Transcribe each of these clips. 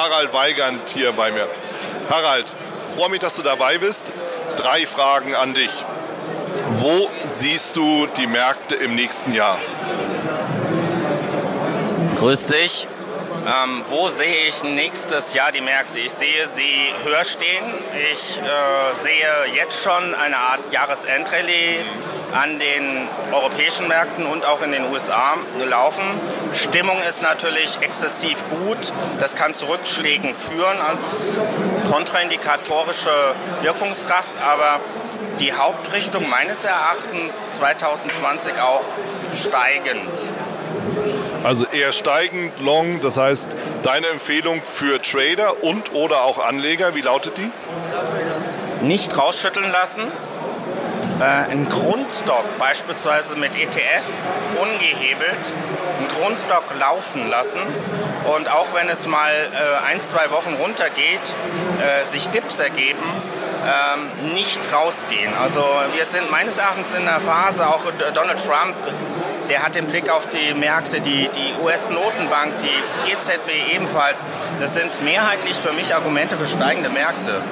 Harald Weigand hier bei mir. Harald, freue mich, dass du dabei bist. Drei Fragen an dich. Wo siehst du die Märkte im nächsten Jahr? Grüß dich. Ähm, wo sehe ich nächstes Jahr die Märkte? Ich sehe sie höher stehen. Ich äh, sehe jetzt schon eine Art Jahresendrallye an den europäischen Märkten und auch in den USA laufen. Stimmung ist natürlich exzessiv gut. Das kann zu Rückschlägen führen als kontraindikatorische Wirkungskraft, aber die Hauptrichtung meines Erachtens 2020 auch steigend. Also eher steigend, long, das heißt deine Empfehlung für Trader und oder auch Anleger, wie lautet die? Nicht rausschütteln lassen, äh, einen Grundstock beispielsweise mit ETF ungehebelt, einen Grundstock laufen lassen und auch wenn es mal äh, ein, zwei Wochen runtergeht, äh, sich Dips ergeben, ähm, nicht rausgehen. Also wir sind meines Erachtens in der Phase, auch Donald Trump, der hat den Blick auf die Märkte, die, die US-Notenbank, die EZB ebenfalls. Das sind mehrheitlich für mich Argumente für steigende Märkte.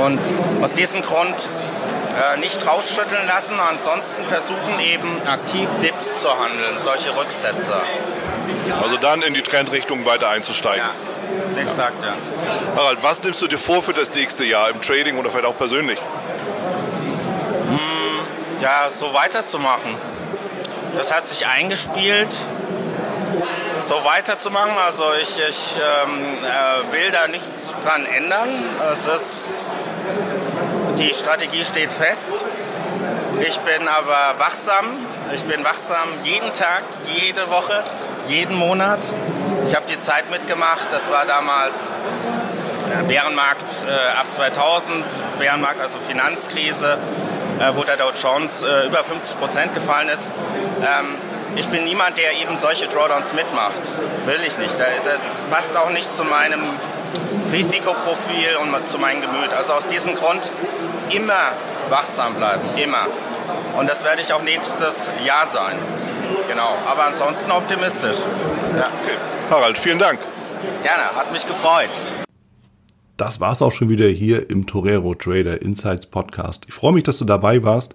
Und aus diesem Grund äh, nicht rausschütteln lassen, ansonsten versuchen eben aktiv Dips zu handeln, solche Rücksetzer. Also dann in die Trendrichtung weiter einzusteigen. Ja, exakt, ja. Harald, was nimmst du dir vor für das nächste Jahr im Trading oder vielleicht auch persönlich? Hm, ja, so weiterzumachen. Das hat sich eingespielt so weiterzumachen. Also ich, ich ähm, äh, will da nichts dran ändern. Es ist die Strategie steht fest. Ich bin aber wachsam. Ich bin wachsam jeden Tag, jede Woche, jeden Monat. Ich habe die Zeit mitgemacht. Das war damals Bärenmarkt äh, ab 2000, Bärenmarkt, also Finanzkrise, äh, wo der Dow Jones äh, über 50 Prozent gefallen ist. Ähm, ich bin niemand, der eben solche Drawdowns mitmacht. Will ich nicht. Das passt auch nicht zu meinem Risikoprofil und zu meinem Gemüt. Also aus diesem Grund immer wachsam bleiben, immer. Und das werde ich auch nächstes Jahr sein. Genau, aber ansonsten optimistisch. Ja. Okay. Harald, vielen Dank. Gerne, hat mich gefreut. Das war's auch schon wieder hier im Torero Trader Insights Podcast. Ich freue mich, dass du dabei warst